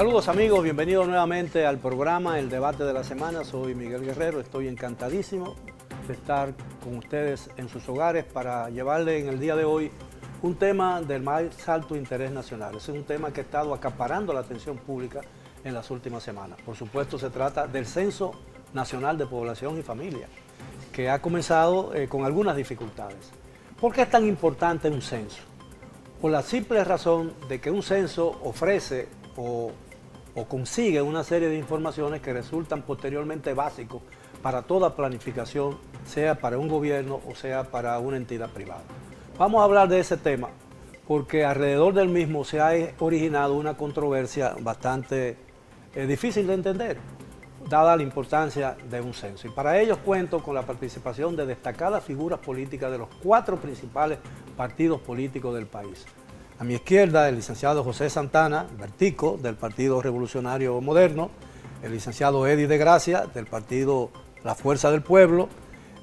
Saludos amigos, bienvenidos nuevamente al programa El Debate de la Semana. Soy Miguel Guerrero, estoy encantadísimo de estar con ustedes en sus hogares para llevarle en el día de hoy un tema del más alto interés nacional. Es un tema que ha estado acaparando la atención pública en las últimas semanas. Por supuesto se trata del Censo Nacional de Población y Familia, que ha comenzado eh, con algunas dificultades. ¿Por qué es tan importante un censo? Por la simple razón de que un censo ofrece o, consigue una serie de informaciones que resultan posteriormente básicos para toda planificación, sea para un gobierno o sea para una entidad privada. Vamos a hablar de ese tema porque alrededor del mismo se ha originado una controversia bastante eh, difícil de entender, dada la importancia de un censo. Y para ello cuento con la participación de destacadas figuras políticas de los cuatro principales partidos políticos del país. A mi izquierda, el licenciado José Santana, Vertico, del Partido Revolucionario Moderno, el licenciado Eddie de Gracia, del Partido La Fuerza del Pueblo,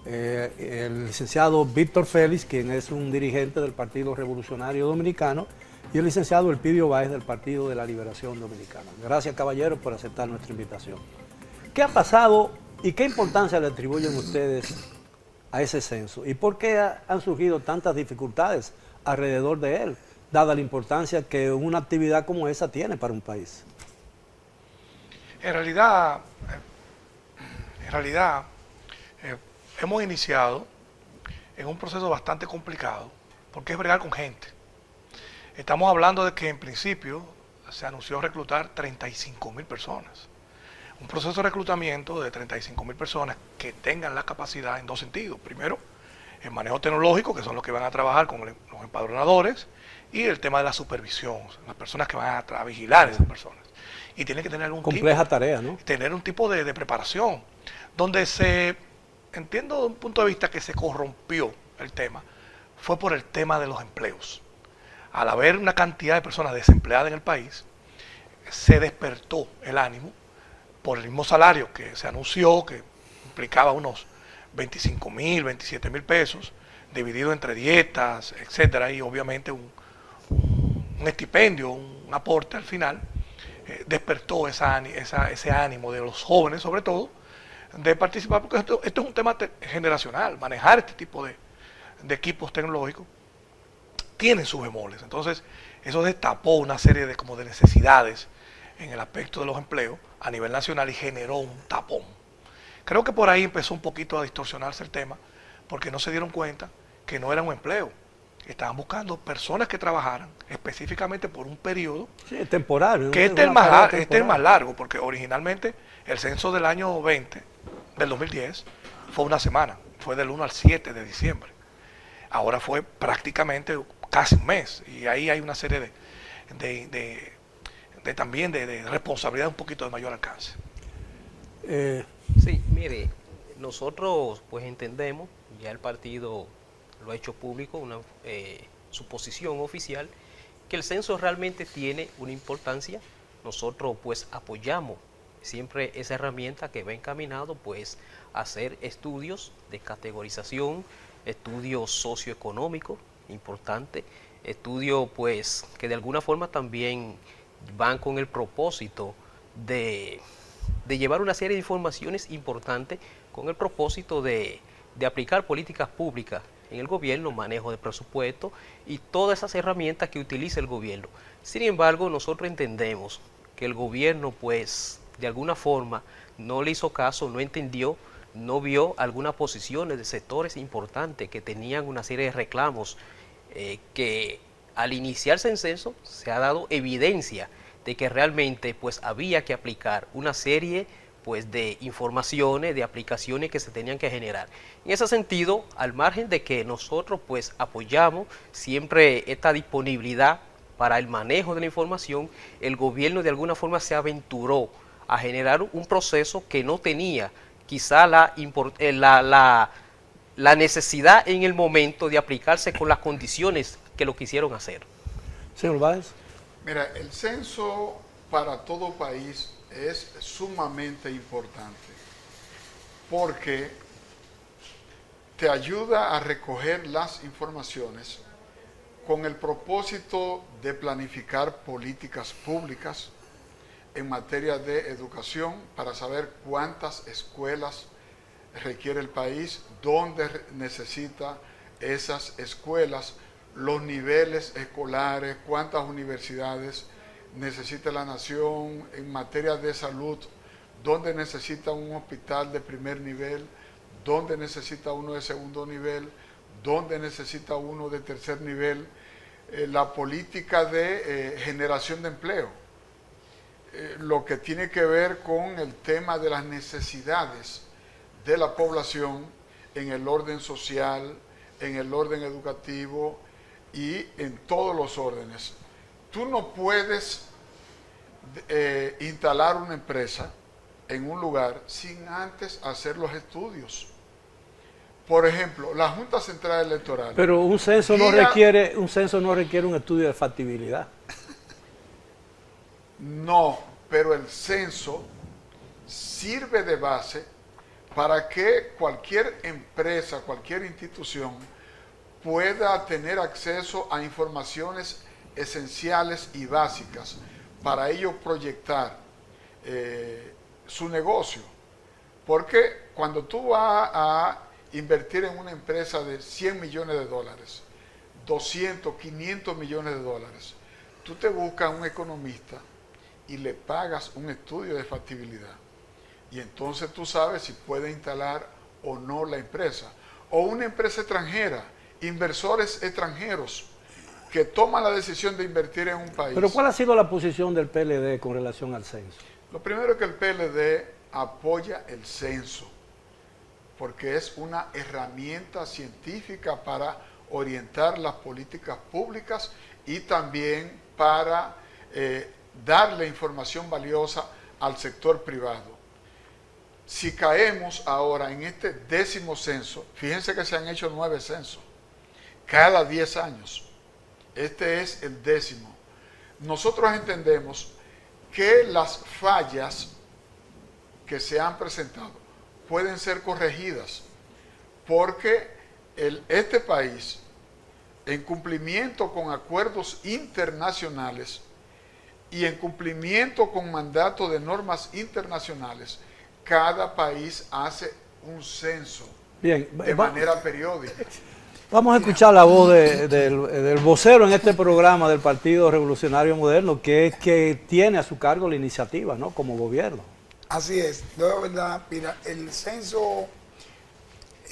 eh, el licenciado Víctor Félix, quien es un dirigente del Partido Revolucionario Dominicano, y el licenciado Elpidio Báez, del Partido de la Liberación Dominicana. Gracias, caballeros, por aceptar nuestra invitación. ¿Qué ha pasado y qué importancia le atribuyen ustedes a ese censo? ¿Y por qué han surgido tantas dificultades alrededor de él? Dada la importancia que una actividad como esa tiene para un país? En realidad, eh, en realidad, eh, hemos iniciado en un proceso bastante complicado, porque es bregar con gente. Estamos hablando de que en principio se anunció reclutar 35 mil personas. Un proceso de reclutamiento de 35 mil personas que tengan la capacidad en dos sentidos. Primero, el manejo tecnológico, que son los que van a trabajar con los empadronadores, y el tema de la supervisión, las personas que van a, vigilar a esas personas. Y tienen que tener algún Compleja tarea, ¿no? Tener un tipo de, preparación, donde se, entiendo de un punto de vista que se corrompió el tema, fue por el tema de los empleos. Al haber una cantidad de personas desempleadas en el país, se despertó el ánimo por el mismo salario que se anunció, que implicaba unos 25 mil, 27 mil pesos, dividido entre dietas, etcétera, y obviamente un, un estipendio, un aporte al final, eh, despertó ese ánimo de los jóvenes, sobre todo, de participar, porque esto, es un tema generacional, manejar este tipo de, equipos tecnológicos tiene sus bemoles. Entonces, eso destapó una serie de, como de necesidades en el aspecto de los empleos a nivel nacional y generó un tapón. Creo que por ahí empezó un poquito a distorsionarse el tema, porque no se dieron cuenta que no era un empleo, estaban buscando personas que trabajaran específicamente por un periodo temporal. Que este es, más, este es más largo, porque originalmente el censo del año 20, del 2010, fue una semana, fue del 1 al 7 de diciembre. Ahora fue prácticamente casi un mes, y ahí hay una serie de, de, también de, responsabilidad un poquito de mayor alcance. Eh, sí, mire, nosotros pues entendemos, ya el partido lo ha hecho público, una, eh, su posición oficial, que el censo realmente tiene una importancia. Nosotros pues apoyamos siempre esa herramienta que va encaminado pues a hacer estudios de categorización, estudios socioeconómicos, importante, estudios pues que de alguna forma también van con el propósito de, de llevar una serie de informaciones importantes con el propósito de, de aplicar políticas públicas en el gobierno, manejo de presupuesto y todas esas herramientas que utiliza el gobierno. Sin embargo, nosotros entendemos que el gobierno, pues, de alguna forma, no le hizo caso, no entendió, no vio algunas posiciones de sectores importantes que tenían una serie de reclamos eh, que al iniciarse el censo se ha dado evidencia de que realmente pues había que aplicar una serie pues de informaciones, de aplicaciones que se tenían que generar. En ese sentido, al margen de que nosotros pues apoyamos siempre esta disponibilidad para el manejo de la información, el gobierno de alguna forma se aventuró a generar un proceso que no tenía quizá la, eh, la, la, la necesidad en el momento de aplicarse con las condiciones que lo quisieron hacer. Señor Báez. Mira, el censo para todo país es sumamente importante porque te ayuda a recoger las informaciones con el propósito de planificar políticas públicas en materia de educación para saber cuántas escuelas requiere el país, dónde necesita esas escuelas, los niveles escolares, cuántas universidades necesita la nación en materia de salud, dónde necesita un hospital de primer nivel, dónde necesita uno de segundo nivel, dónde necesita uno de tercer nivel, eh, la política de eh, generación de empleo, eh, lo que tiene que ver con el tema de las necesidades de la población en el orden social, en el orden educativo y en todos los órdenes. Tú no puedes instalar una empresa en un lugar sin antes hacer los estudios. Por ejemplo, la Junta Central Electoral. Pero un censo no requiere un censo no requiere un estudio de factibilidad. No, pero el censo sirve de base para que cualquier empresa, cualquier institución pueda tener acceso a informaciones esenciales y básicas para ello proyectar eh, su negocio. Porque cuando tú vas a invertir en una empresa de 100 millones de dólares, 200, 500 millones de dólares, tú te buscas un economista y le pagas un estudio de factibilidad. Y entonces tú sabes si puede instalar o no la empresa. O una empresa extranjera, inversores extranjeros que toman la decisión de invertir en un país. Pero ¿cuál ha sido la posición del PLD con relación al censo? Lo primero es que el PLD apoya el censo porque es una herramienta científica para orientar las políticas públicas y también para eh, darle información valiosa al sector privado. Si caemos ahora en este décimo censo, fíjense que se han hecho nueve censos, cada diez años. Este es el décimo. Nosotros entendemos que las fallas que se han presentado pueden ser corregidas porque el, este país, en cumplimiento con acuerdos internacionales y en cumplimiento con mandato de normas internacionales, cada país hace un censo Bien, de manera periódica. Vamos a escuchar la voz del, vocero en este programa del Partido Revolucionario Moderno, que es que tiene a su cargo la iniciativa, ¿no? Como gobierno. Así es, de verdad, mira, el censo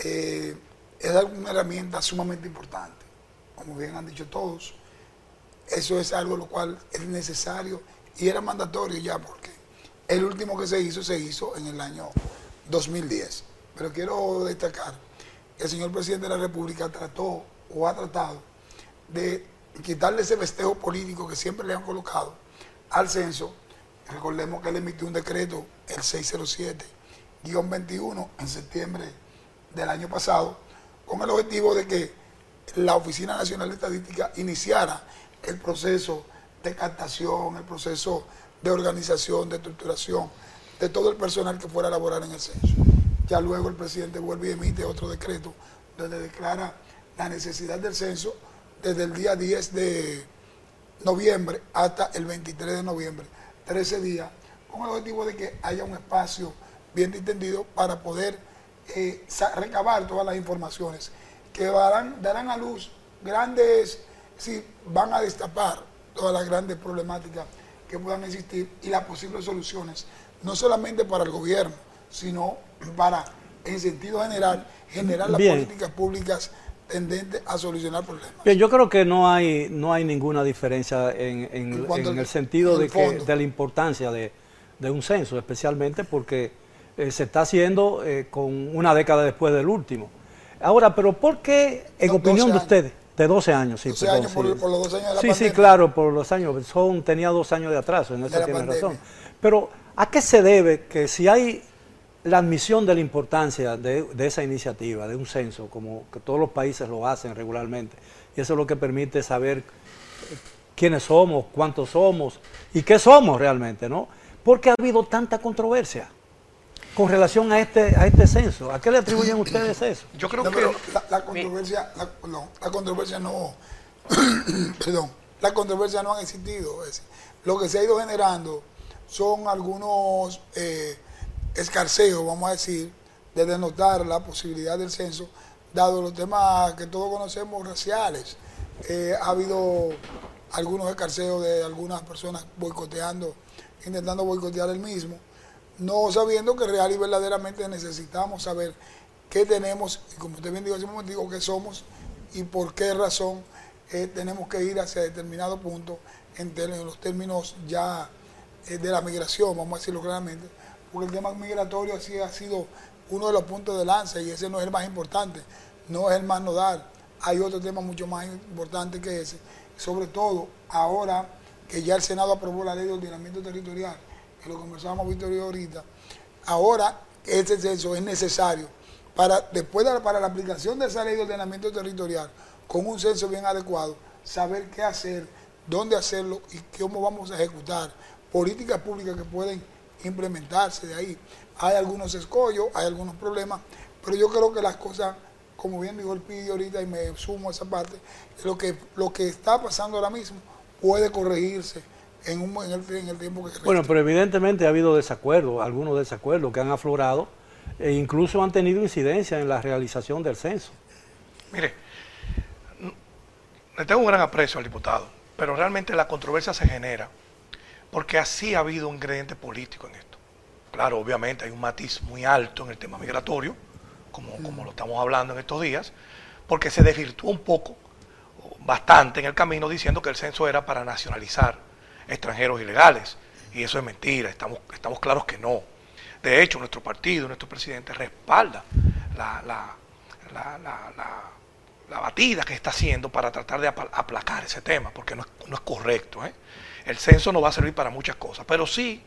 eh, es una herramienta sumamente importante, como bien han dicho todos. Eso es algo lo cual es necesario y era mandatorio ya porque el último que se hizo se hizo en el año 2010. Pero quiero destacar el señor presidente de la República trató o ha tratado de quitarle ese festejo político que siempre le han colocado al censo Recordemos que él emitió un decreto, el 607-21, en septiembre del año pasado, con el objetivo de que la Oficina Nacional de Estadística iniciara el proceso de captación, el proceso de organización, de estructuración de todo el personal que fuera a laborar en el censo. Ya luego el presidente vuelve y emite otro decreto donde declara la necesidad del censo desde el día 10 de noviembre hasta el 23 de noviembre 13 días, con el objetivo de que haya un espacio bien entendido para poder eh, recabar todas las informaciones que darán, a luz grandes, si van a destapar todas las grandes problemáticas que puedan existir y las posibles soluciones, no solamente para el gobierno, sino para, en sentido general, generar las políticas públicas tendente a solucionar problemas. Bien, yo creo que no hay no hay ninguna diferencia en, en, el sentido de, que, de la importancia de, un censo, especialmente porque eh, se está haciendo eh, con una década después del último. Ahora, pero ¿por qué, en opinión de ustedes, de 12 años, sí, 12 años por, los 12 años de la Sí, sí, claro, por los años, son, tenía dos años de atraso, en eso tiene razón. Pero, ¿a qué se debe que si hay la admisión de la importancia de, esa iniciativa, de un censo, como que todos los países lo hacen regularmente, y eso es lo que permite saber quiénes somos, cuántos somos y qué somos realmente, ¿no? Porque ha habido tanta controversia con relación a este a este censo. ¿A qué le atribuyen ustedes eso? Yo creo que la, controversia, no, la controversia no, perdón, la controversia no ha existido. lo que se ha ido generando son algunos eh, escarceos, vamos a decir, de denotar la posibilidad del censo, dado los temas que todos conocemos raciales. Eh, ha habido algunos escarceos de algunas personas boicoteando, intentando boicotear el mismo, no sabiendo que real y verdaderamente necesitamos saber qué tenemos, y como usted bien dijo hace un momento, qué somos y por qué razón eh, tenemos que ir hacia determinado punto en, los términos ya eh, de la migración, vamos a decirlo claramente, porque el tema migratorio así ha sido uno de los puntos de lanza y ese no es el más importante, no es el más nodal. Hay otro tema mucho más importante que ese, sobre todo ahora que ya el Senado aprobó la ley de ordenamiento territorial, que lo conversábamos Victoria ahorita, ahora ese censo es necesario para después de, para la aplicación de esa ley de ordenamiento territorial con un censo bien adecuado, saber qué hacer, dónde hacerlo y cómo vamos a ejecutar políticas públicas que pueden implementarse de ahí. Hay algunos escollos, hay algunos problemas, pero yo creo que las cosas, como bien dijo el Pidi ahorita y me sumo a esa parte, lo que, lo que está pasando ahora mismo puede corregirse en, un, en, el, tiempo que Bueno, pero evidentemente ha habido desacuerdos, algunos desacuerdos que han aflorado e incluso han tenido incidencia en la realización del censo. Mire, le tengo un gran aprecio al diputado, pero realmente la controversia se genera porque así ha habido un ingrediente político en esto. Claro, obviamente hay un matiz muy alto en el tema migratorio, como, como lo estamos hablando en estos días, porque se desvirtuó un poco, bastante en el camino, diciendo que el censo era para nacionalizar extranjeros ilegales. Y eso es mentira, estamos, estamos claros que no. De hecho, nuestro partido, nuestro presidente respalda la, la, la, batida que está haciendo para tratar de aplacar ese tema, porque no es, no es correcto. ¿eh? El censo no va a servir para muchas cosas, pero sí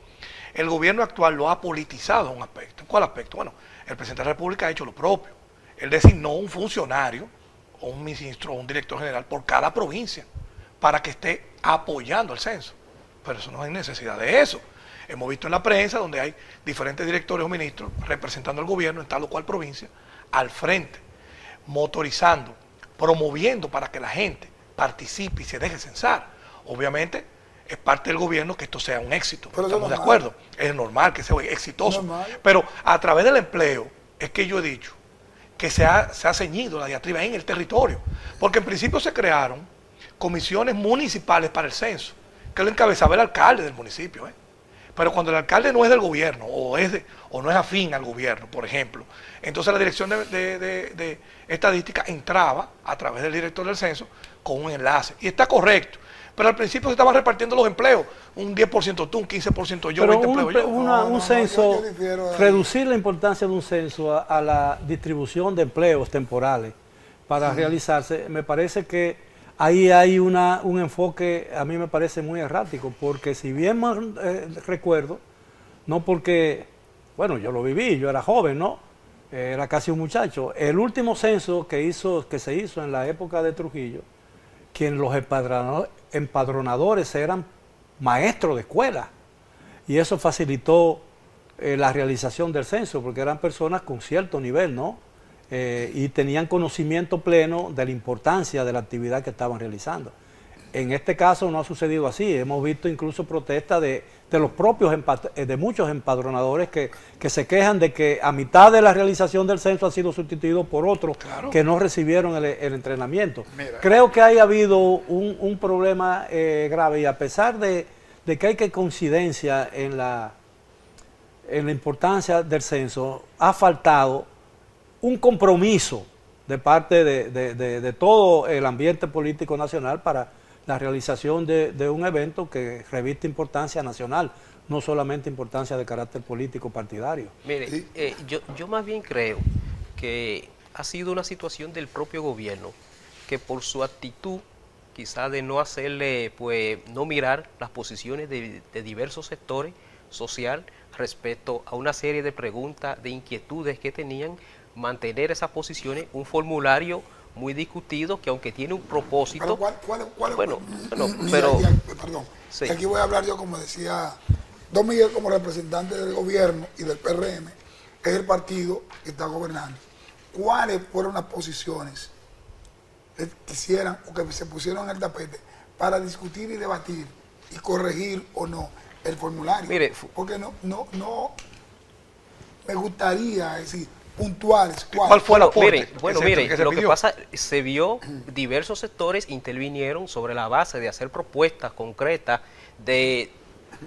el gobierno actual lo ha politizado en un aspecto. ¿En cuál aspecto? Bueno, el presidente de la República ha hecho lo propio. Él designó un funcionario, o un ministro, o un director general por cada provincia, para que esté apoyando el censo. Pero eso no hay necesidad de eso. Hemos visto en la prensa donde hay diferentes directores o ministros representando al gobierno en tal o cual provincia, al frente, motorizando, promoviendo para que la gente participe y se deje censar. Obviamente, es parte del gobierno que esto sea un éxito. Estamos de acuerdo. Es normal que sea exitoso. Pero a través del empleo es que yo he dicho que se ha, se ha ceñido la diatriba en el territorio. Porque en principio se crearon comisiones municipales para el censo, que lo encabezaba el alcalde del municipio. ¿eh? Pero cuando el alcalde no es del gobierno o, es o no es afín al gobierno, por ejemplo, entonces la dirección de, de estadística entraba a través del director del censo con un enlace. Y está correcto. Pero al principio se estaban repartiendo los empleos, un 10% tú, un 15% yo, Pero 20 un, yo. un censo, reducir la importancia de un censo a, la distribución de empleos temporales para realizarse, me parece que ahí hay una, un enfoque, a mí me parece muy errático, porque si bien más eh, recuerdo, no porque, bueno, yo lo viví, yo era joven, ¿no? Era casi un muchacho. El último censo que, hizo, que se hizo en la época de Trujillo, quien los empadronadores eran maestros de escuela. Y eso facilitó eh, la realización del censo, porque eran personas con cierto nivel, ¿no? Eh, y tenían conocimiento pleno de la importancia de la actividad que estaban realizando. En este caso no ha sucedido así, hemos visto incluso protestas de, los propios, eh, de muchos empadronadores que, se quejan de que a mitad de la realización del censo ha sido sustituido por otros que no recibieron el, entrenamiento. Creo que ha habido un, problema eh, grave y a pesar de, que hay que coincidencia en la, en la importancia del censo, ha faltado un compromiso de parte de todo el ambiente político nacional para la realización de, un evento que reviste importancia nacional, no solamente importancia de carácter político partidario. Mire, eh, yo, yo más bien creo que ha sido una situación del propio gobierno que por su actitud quizá de no hacerle, pues no mirar las posiciones de, de diversos sectores social respecto a una serie de preguntas, de inquietudes que tenían, mantener esas posiciones, un formulario muy discutido que aunque tiene un propósito... ¿Cuál, bueno, pero... perdón, aquí voy a hablar yo como decía Don Miguel como representante del gobierno y del PRM, que es el partido que está gobernando. ¿Cuáles fueron las posiciones que quisieran o que se pusieron en el tapete para discutir y debatir y corregir o no el formulario. Mire, porque no, no, no me gustaría decir puntuales. ¿Cuál, fue la Mire, bueno, mire, lo que pasa, se vio diversos sectores intervinieron sobre la base de hacer propuestas concretas de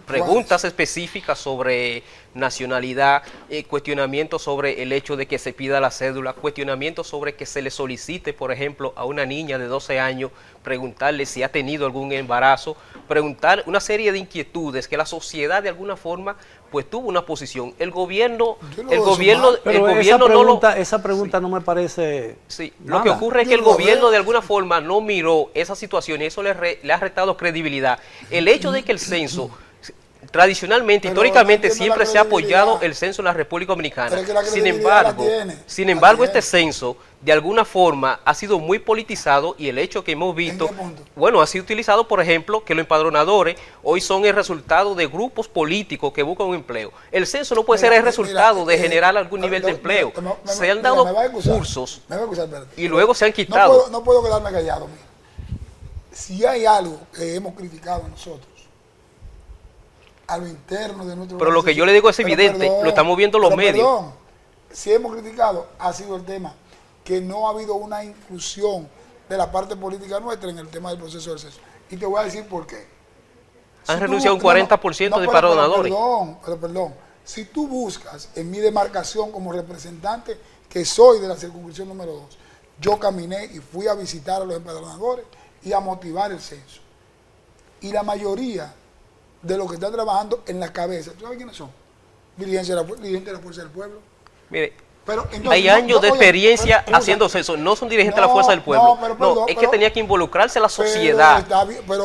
preguntas específicas sobre nacionalidad, eh, cuestionamientos sobre el hecho de que se pida la cédula, cuestionamientos sobre que se le solicite, por ejemplo, a una niña de 12 años, preguntarle si ha tenido algún embarazo, preguntar una serie de inquietudes que la sociedad de alguna forma pues tuvo una posición. El gobierno, el gobierno, el gobierno esa pregunta, no esa pregunta no me parece. Sí, lo que ocurre es que el gobierno de alguna forma no miró esa situación y eso le, le ha restado credibilidad. El hecho de que el censo tradicionalmente, históricamente, siempre se ha apoyado el censo en la República Dominicana. Sin embargo, sin embargo, este censo de alguna forma ha sido muy politizado y el hecho que hemos visto, bueno, ha sido utilizado, por ejemplo, que los empadronadores hoy son el resultado de grupos políticos que buscan un empleo. El censo no puede ser el resultado de eh, generar algún nivel de empleo. se han dado cursos y luego se han quitado. No puedo, quedarme callado. Si hay algo que hemos criticado nosotros, a lo interno de nuestro Pero lo que yo le digo es evidente, lo estamos viendo los medios. Perdón, si hemos criticado, ha sido el tema que no ha habido una inclusión de la parte política nuestra en el tema del proceso del censo. Y te voy a decir por qué. Han renunciado un 40% de paronadores. Perdón, pero perdón. Si tú buscas en mi demarcación como representante, que soy de la circunscripción número 2, yo caminé y fui a visitar a los empadronadores y a motivar el censo. Y la mayoría de los que están trabajando en la cabeza. ¿Tú sabes quiénes son? Dirigentes de la, de la Fuerza del Pueblo. Mire, pero, hay años de experiencia haciendo eso. No son dirigentes de la Fuerza del Pueblo. No, es que tenía que involucrarse la sociedad.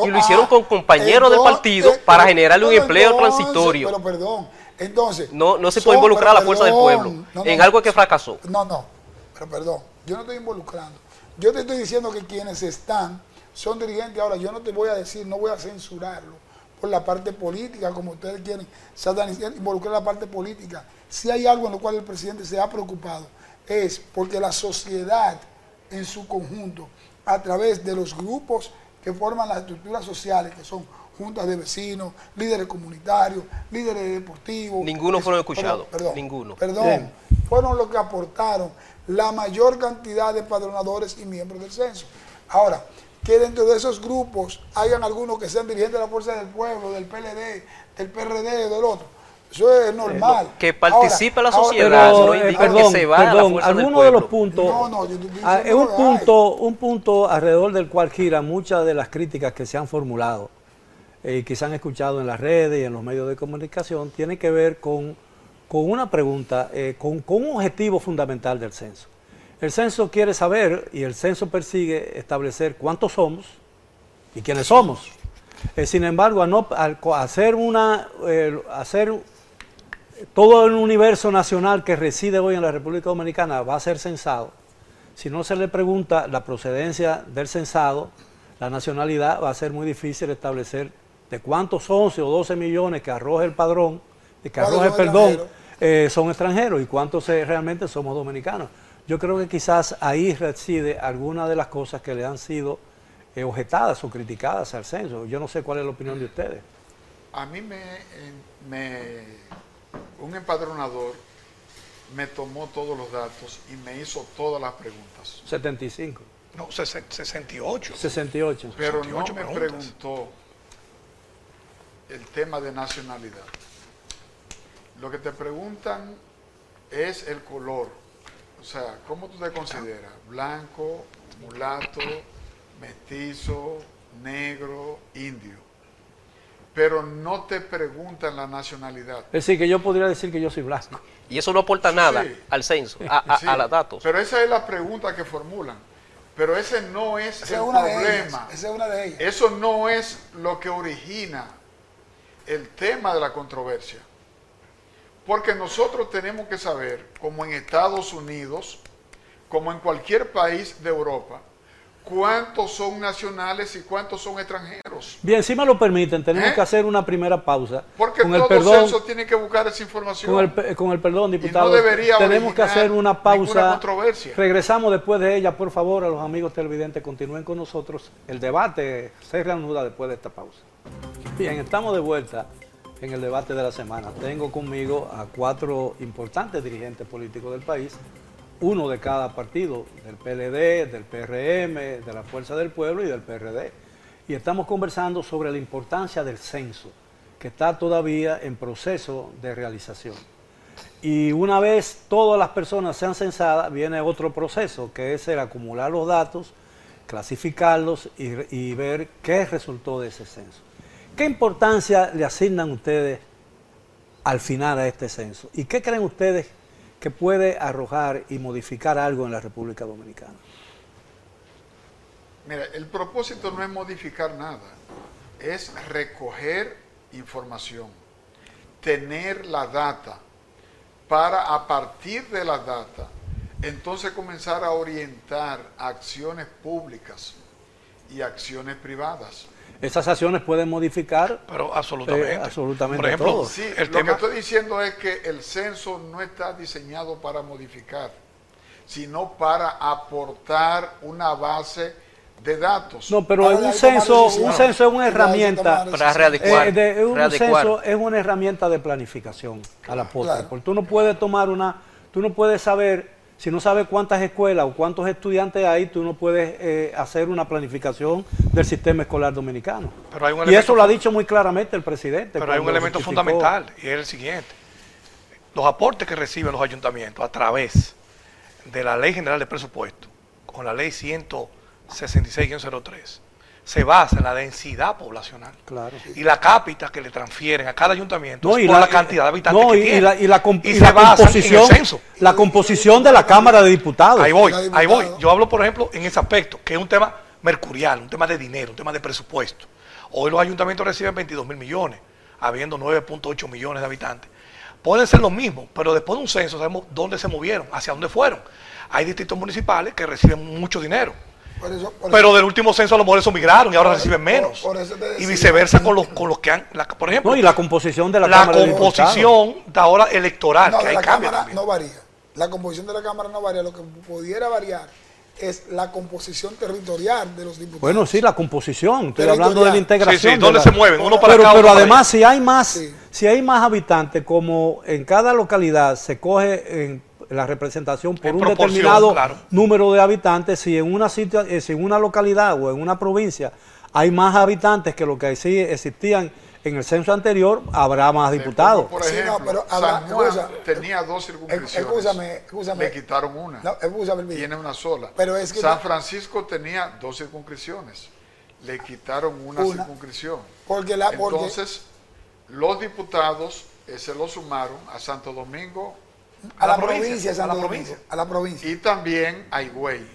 y lo hicieron ah, con compañeros del partido eh, para generarle un empleo transitorio. Pero perdón, entonces. No, no se puede involucrar a la Fuerza del Pueblo en algo que fracasó. No, no, pero perdón, yo no estoy involucrando. Yo te estoy diciendo que quienes están son dirigentes. Ahora, yo no te voy a decir, no voy a censurarlo por la parte política, como ustedes quieren, involucrar la parte política. Si hay algo en lo cual el presidente se ha preocupado, es porque la sociedad en su conjunto, a través de los grupos que forman las estructuras sociales, que son juntas de vecinos, líderes comunitarios, líderes deportivos. Ninguno fueron escuchados. Perdón, Ninguno. Perdón. Fueron los que aportaron la mayor cantidad de padronadores y miembros del censo. Ahora, que dentro de esos grupos hayan algunos que sean dirigentes de la Fuerza del Pueblo, del PLD, del PRD, del otro. Eso es normal. Que participe la sociedad, no indica perdón, que se va perdón, algunos de los puntos, no, no, ah, es un punto, un punto alrededor del cual gira muchas de las críticas que se han formulado eh, y que se han escuchado en las redes y en los medios de comunicación, tiene que ver con, con una pregunta, eh, con, con un objetivo fundamental del censo. El censo quiere saber y el censo persigue establecer cuántos somos y quiénes somos. Eh, sin embargo, al, hacer una, hacer todo el universo nacional que reside hoy en la República Dominicana va a ser censado. Si no se le pregunta la procedencia del censado, la nacionalidad, va a ser muy difícil establecer de cuántos 11 o 12 millones que arroja el padrón, que arroja el perdón, eh, son extranjeros y cuántos eh, realmente somos dominicanos. Yo creo que quizás ahí reside alguna de las cosas que le han sido eh, objetadas o criticadas al censo. Yo no sé cuál es la opinión de ustedes. A mí me, un empadronador me tomó todos los datos y me hizo todas las preguntas. 75. No, 68. 68. Pero no me preguntó el tema de nacionalidad. Lo que te preguntan es el color sea, ¿cómo tú te consideras? Blanco, mulato, mestizo, negro, indio. Pero no te preguntan la nacionalidad. Es decir, que yo podría decir que yo soy blanco. Y eso no aporta nada al censo, a, los datos. Pero esa es la pregunta que formulan. Pero ese no es el problema. Esa es una de ellas. Eso no es lo que origina el tema de la controversia. Porque nosotros tenemos que saber, como en Estados Unidos, como en cualquier país de Europa, cuántos son nacionales y cuántos son extranjeros. Bien, si me lo permiten, tenemos ¿Eh? que hacer una primera pausa. Porque con el perdón, eso tiene que buscar esa información. Con el, perdón, diputado, tenemos que hacer una pausa. Regresamos después de ella, por favor, a los amigos televidentes, continúen con nosotros. El debate se reanuda después de esta pausa. Bien, estamos de vuelta en el debate de la semana. Tengo conmigo a cuatro importantes dirigentes políticos del país, uno de cada partido, del PLD, del PRM, de la Fuerza del Pueblo y del PRD. Y estamos conversando sobre la importancia del censo, que está todavía en proceso de realización. Y una vez todas las personas sean censadas, viene otro proceso, que es el acumular los datos, clasificarlos y, y ver qué resultó de ese censo. ¿Qué importancia le asignan ustedes al final a este censo? ¿Y qué creen ustedes que puede arrojar y modificar algo en la República Dominicana? Mira, el propósito no es modificar nada, es recoger información, tener la data para a partir de la data entonces comenzar a orientar acciones públicas y acciones privadas. Esas acciones pueden modificar pero absolutamente, eh, absolutamente Por ejemplo, Sí, lo que estoy diciendo es que el censo no está diseñado para modificar, sino para aportar una base de datos. No, pero un censo, un censo es una herramienta para readecuar. Eh, un censo es una herramienta de planificación a la postre, porque tú no puedes tomar una, tú no puedes saber si no sabes cuántas escuelas o cuántos estudiantes hay, tú no puedes eh, hacer una planificación del sistema escolar dominicano. y eso lo ha dicho muy claramente el presidente. Pero hay un elemento fundamental y es el siguiente. Los aportes que reciben los ayuntamientos a través de la Ley General de Presupuesto, con la Ley 166-03, se basa en la densidad poblacional. Claro. Y la cápita que le transfieren a cada ayuntamiento por la, cantidad de habitantes que tiene. Y la, y la, composición, La composición de la Cámara de Diputados. Ahí voy, ahí voy. Yo hablo, por ejemplo, en ese aspecto, que es un tema mercurial, un tema de dinero, un tema de presupuesto. Hoy los ayuntamientos reciben 22 mil millones, habiendo 9.8 millones de habitantes. Pueden ser los mismos, pero después de un censo sabemos dónde se movieron, hacia dónde fueron. Hay distritos municipales que reciben mucho dinero pero del último censo a lo mejor eso migraron y ahora reciben menos. y viceversa con los, con los que han, por ejemplo. y la composición de la, la composición de, ahora electoral, que hay la Cámara no varía. La composición de la Cámara no varía. Lo que pudiera variar es la composición territorial de los diputados. Bueno, sí, la composición. Estoy hablando de la integración. Sí, sí, ¿dónde se mueven? Uno para pero, pero además, si hay más, si hay más habitantes, como en cada localidad se coge en la representación por un determinado número de habitantes, si en una sitio, eh, si en una localidad o en una provincia hay más habitantes que lo que existían en el censo anterior, habrá más diputados. por ejemplo, San Juan tenía dos circunscripciones. Le quitaron una. tiene una sola. Pero es que San Francisco tenía dos circunscripciones. Le quitaron una, circunscripción. Porque la, Entonces, los diputados eh, se lo sumaron a Santo Domingo, a, la, provincia, a la provincia. A la provincia. Y también a Higüey.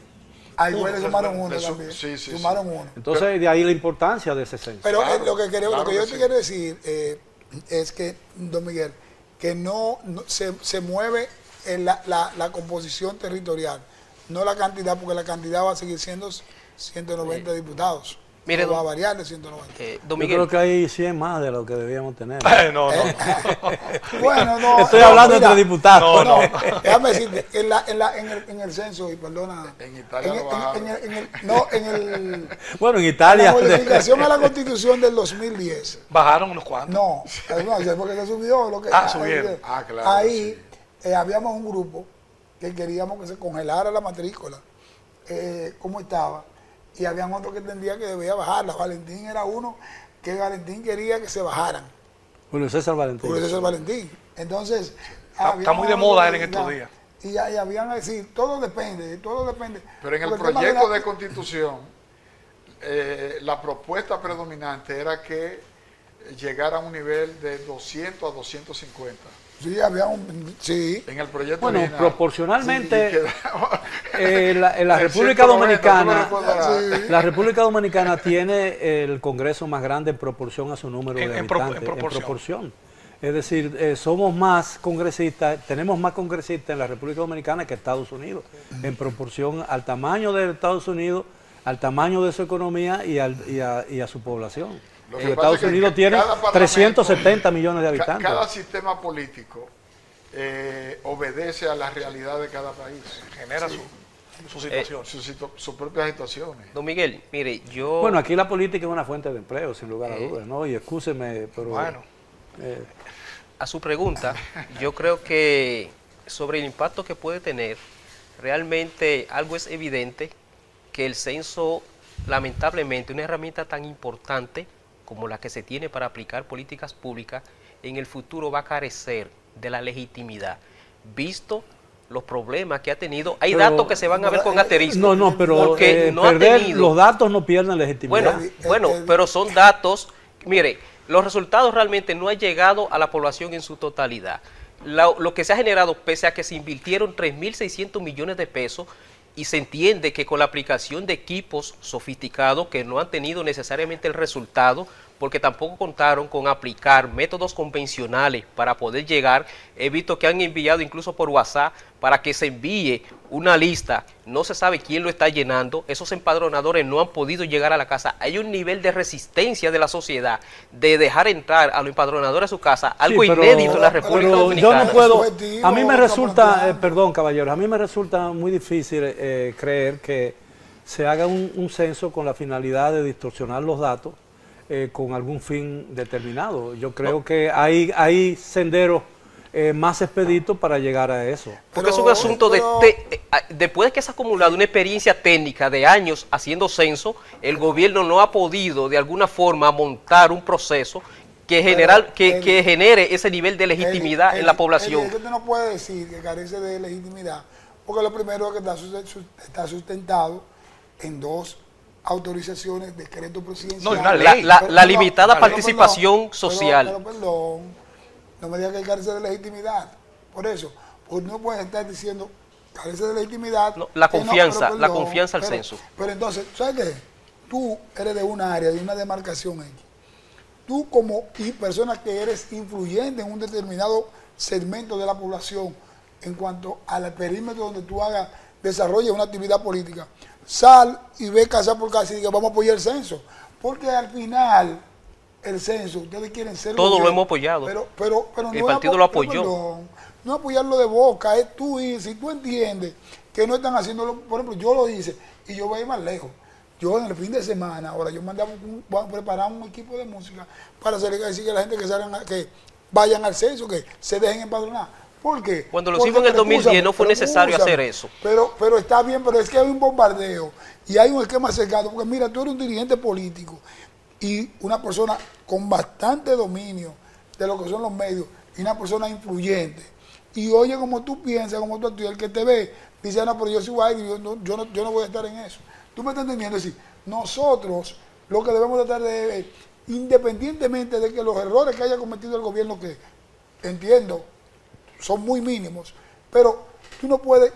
A Higüey le sumaron uno también. Sí, sí, sumaron uno. Entonces, de ahí la importancia de ese censo. Pero eh, lo que, lo que yo te quiero decir eh, es que, don Miguel, que no, se, se, mueve en la, la, la, composición territorial, no la cantidad, porque la cantidad va a seguir siendo 190 diputados. Mire, va a variar de 190. Eh, Yo creo que hay 100 más de lo que debíamos tener. no, no. bueno, no. Estoy hablando entre diputados. No, no. Déjame decirte, en, la, en, la, en, el, en el censo, y perdona. En Italia en, en, el, No, en el. Bueno, en Italia. En la modificación a la constitución del 2010. ¿Bajaron unos cuantos? No, no porque se subió lo que. Ah, subieron. Ah, claro. Ahí eh, habíamos un grupo que queríamos que se congelara la matrícula. Eh, ¿Cómo estaba? Y habían otros que entendían que debía bajarla. Valentín era uno que Valentín quería que se bajaran. Julio César Valentín. Julio César Valentín. Entonces. Está, muy de moda él en estos días. Y, habían a decir, todo depende, todo depende. Pero en el proyecto de, constitución, eh, la propuesta predominante era que llegara a un nivel de 200 a 250. Sí, había un. Sí. En el proyecto. Bueno, proporcionalmente. Eh, en la, República Dominicana. La República Dominicana tiene el Congreso más grande en proporción a su número de habitantes. En, proporción. Es decir, eh, somos más congresistas, tenemos más congresistas en la República Dominicana que Estados Unidos, en proporción al tamaño de Estados Unidos, al tamaño de su economía y, y a su población. Estados Unidos tiene 370 millones de habitantes. Cada sistema político eh, obedece a la realidad de cada país. Genera su, situación. Eh, sus propias situaciones. Don Miguel, mire, yo... Bueno, aquí la política es una fuente de empleo, sin lugar a dudas, ¿no? Y escúcheme, pero... Bueno. Eh, a su pregunta, yo creo que sobre el impacto que puede tener, realmente algo es evidente que el censo, lamentablemente, una herramienta tan importante como la que se tiene para aplicar políticas públicas, en el futuro va a carecer de la legitimidad, visto los problemas que ha tenido. Hay datos que se van a ver con asterisco. No, no, pero eh, no los datos no pierden legitimidad. Bueno, bueno, pero son datos, mire, los resultados realmente no han llegado a la población en su totalidad. Lo, que se ha generado, pese a que se invirtieron 3.600 millones de pesos, y se entiende que con la aplicación de equipos sofisticados que no han tenido necesariamente el resultado, porque tampoco contaron con aplicar métodos convencionales para poder llegar. He visto que han enviado incluso por WhatsApp para que se envíe una lista. No se sabe quién lo está llenando. Esos empadronadores no han podido llegar a la casa. Hay un nivel de resistencia de la sociedad de dejar entrar a los empadronadores a su casa, algo inédito en la República Dominicana. Yo no puedo. A mí me resulta, eh, perdón, caballeros, a mí me resulta muy difícil eh, creer que se haga un censo con la finalidad de distorsionar los datos eh, con algún fin determinado. Yo creo que hay, hay senderos eh, más expeditos para llegar a eso. Porque es un asunto de, eh, después de que se ha acumulado una experiencia técnica de años haciendo censo, el gobierno no ha podido de alguna forma montar un proceso que, general, que, que genere ese nivel de legitimidad en la población. usted no puede decir que carece de legitimidad, porque lo primero es que está sustentado en dos autorizaciones, decreto presidencial. No, La, la, limitada participación social. Pero, perdón, no me diga que carece de legitimidad. Por eso, pues no puedes estar diciendo carece de legitimidad. la confianza, la confianza al censo. Pero entonces, ¿sabes qué? Tú eres de una área, de una demarcación X. Tú como y persona que eres influyente en un determinado segmento de la población en cuanto al perímetro donde tú hagas, desarrolles una actividad política, sal y ve casa por casa y diga vamos a apoyar el censo. Porque al final, el censo, ustedes quieren ser... Todo lo hemos apoyado. Pero, pero, pero el partido lo apoyó. no apoyarlo de boca, es tú y si tú entiendes que no están haciéndolo, por ejemplo, yo lo hice y yo voy a ir más lejos. Yo en el fin de semana, ahora yo mandaba a preparar un equipo de música para hacer, decir que la gente que salgan, que vayan al censo, que se dejen empadronar. ¿Por qué? Cuando lo hicimos en el 2010 no fue necesario hacer eso. Pero, pero está bien, pero es que hay un bombardeo y hay un esquema cercado. Porque mira, tú eres un dirigente político y una persona con bastante dominio de lo que son los medios y una persona influyente. Y oye como tú piensas, como tú actúas, el que te ve, dice, ah, no, pero yo soy guay, yo no, yo, no, yo no voy a estar en eso. Tú me estás entendiendo, es decir, nosotros lo que debemos tratar de independientemente de que los errores que haya cometido el gobierno, que entiendo, son muy mínimos, pero tú no puedes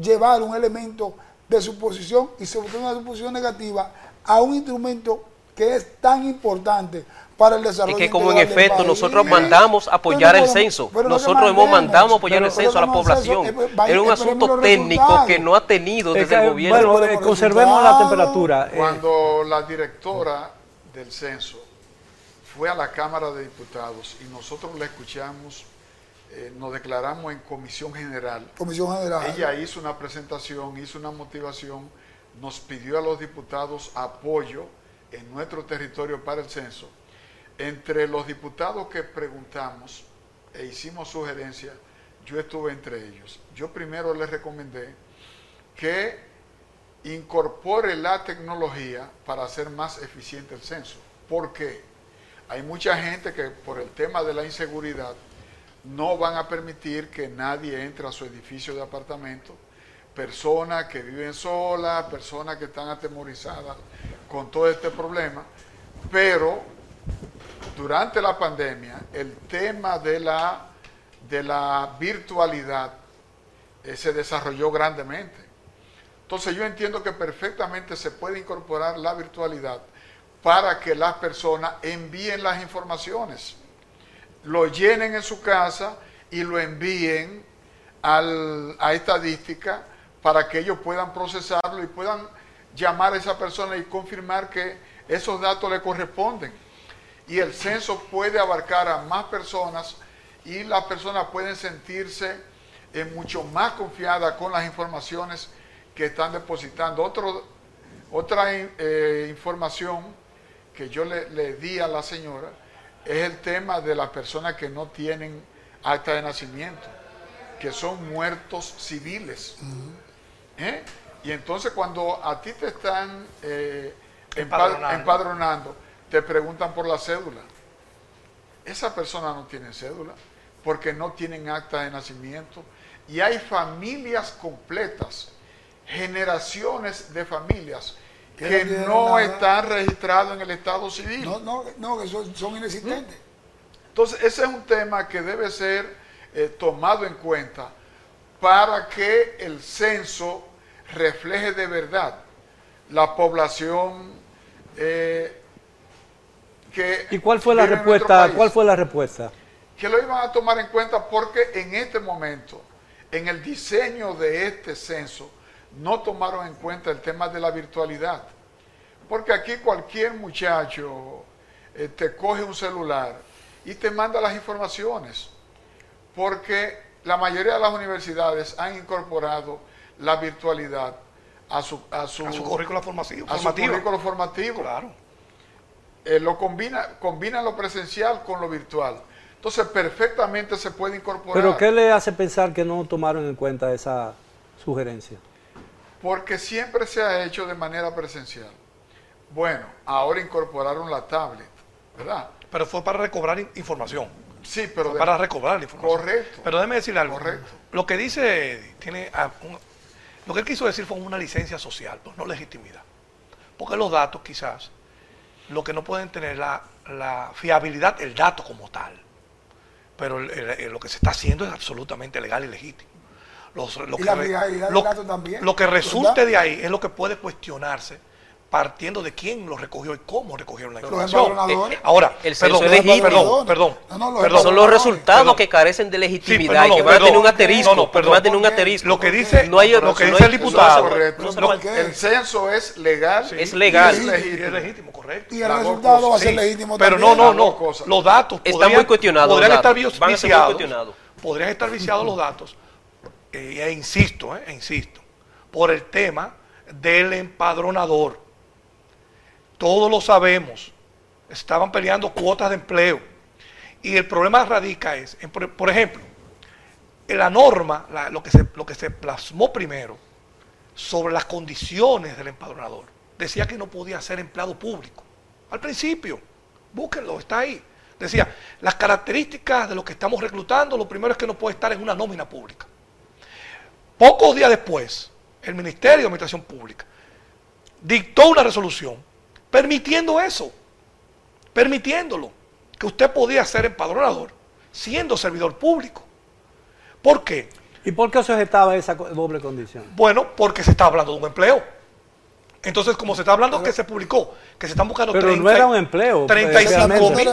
llevar un elemento de suposición y sobre todo una suposición negativa a un instrumento que es tan importante para el desarrollo. Y que como en efecto nosotros mandamos apoyar el censo, nosotros hemos mandado apoyar el censo a la población. Es Era un asunto técnico que no ha tenido desde el gobierno. Bueno, eh, conservemos la temperatura. Eh. Cuando la directora del censo fue a la Cámara de Diputados y nosotros la escuchamos eh, nos declaramos en comisión general. Comisión general. Ella hizo una presentación, hizo una motivación, nos pidió a los diputados apoyo en nuestro territorio para el censo. Entre los diputados que preguntamos e hicimos sugerencias, yo estuve entre ellos. Yo primero les recomendé que incorpore la tecnología para hacer más eficiente el censo. ¿Por qué? Hay mucha gente que por el tema de la inseguridad no van a permitir que nadie entre a su edificio de apartamento, personas que viven solas, personas que están atemorizadas con todo este problema, pero durante la pandemia el tema de la, de la virtualidad eh, se desarrolló grandemente. Entonces yo entiendo que perfectamente se puede incorporar la virtualidad para que las personas envíen las informaciones lo llenen en su casa y lo envíen a estadística para que ellos puedan procesarlo y puedan llamar a esa persona y confirmar que esos datos le corresponden. Y el censo puede abarcar a más personas y las personas pueden sentirse eh, mucho más confiadas con las informaciones que están depositando. otra eh, información que yo le di a la señora es el tema de las personas que no tienen acta de nacimiento, que son muertos civiles. ¿Eh? Y entonces cuando a ti te están eh, empadronando. te preguntan por la cédula. Esa persona no tiene cédula porque no tienen acta de nacimiento. Y hay familias completas, generaciones de familias que no, están registrados en el Estado civil. No, no, no que son, inexistentes. Entonces, ese es un tema que debe ser eh, tomado en cuenta para que el censo refleje de verdad la población eh, que... ¿Y cuál fue la respuesta? ¿Cuál fue la respuesta? Que lo iban a tomar en cuenta porque en este momento, en el diseño de este censo, no tomaron en cuenta el tema de la virtualidad. Porque aquí cualquier muchacho eh, te coge un celular y te manda las informaciones. Porque la mayoría de las universidades han incorporado la virtualidad a su, a su, currículo formativo. A su currículo formativo. Claro. Eh, lo combina, combina lo presencial con lo virtual. Entonces perfectamente se puede incorporar. ¿Pero qué le hace pensar que no tomaron en cuenta esa sugerencia? Porque siempre se ha hecho de manera presencial. Bueno, ahora incorporaron la tablet, ¿verdad? Pero fue para recobrar información. Sí, pero... para recobrar la información. Correcto. Pero déjeme decirle algo. Correcto. Lo que dice, tiene lo que él quiso decir fue una licencia social, pues, no legitimidad. Porque los datos quizás, lo que no pueden tener la, la fiabilidad, el dato como tal. Pero lo que se está haciendo es absolutamente legal y legítimo lo, que, lo que resulte de ahí es lo que puede cuestionarse partiendo de quién lo recogió y cómo recogieron la información. Eh, ahora, el perdón, perdón, perdón, perdón, Son los resultados que carecen de legitimidad y que van a tener un asterisco. No, perdón, un asterisco. Lo que dice, no hay, lo que dice el diputado. el censo es legal. es legal. Y es legítimo. correcto. Y el resultado va a ser legítimo Pero no, no, no. Los datos están muy cuestionados. Podrían estar viciados. Podrían estar viciados los datos e insisto, eh, insisto, por el tema del empadronador. Todos lo sabemos, estaban peleando cuotas de empleo. Y el problema radica es, por, ejemplo, en la norma, lo, que se, lo que se plasmó primero sobre las condiciones del empadronador, decía que no podía ser empleado público. Al principio, búsquenlo, está ahí. Decía, las características de lo que estamos reclutando, lo primero es que no puede estar en una nómina pública. Pocos días después, el Ministerio de Administración Pública dictó una resolución permitiendo eso, permitiéndolo, que usted podía ser empadronador siendo servidor público. ¿Por qué? ¿Y por qué se objetaba esa doble condición? Bueno, porque se está hablando de un empleo. Entonces, como se está hablando que se publicó, que se están buscando pero no era un empleo. 35 mil.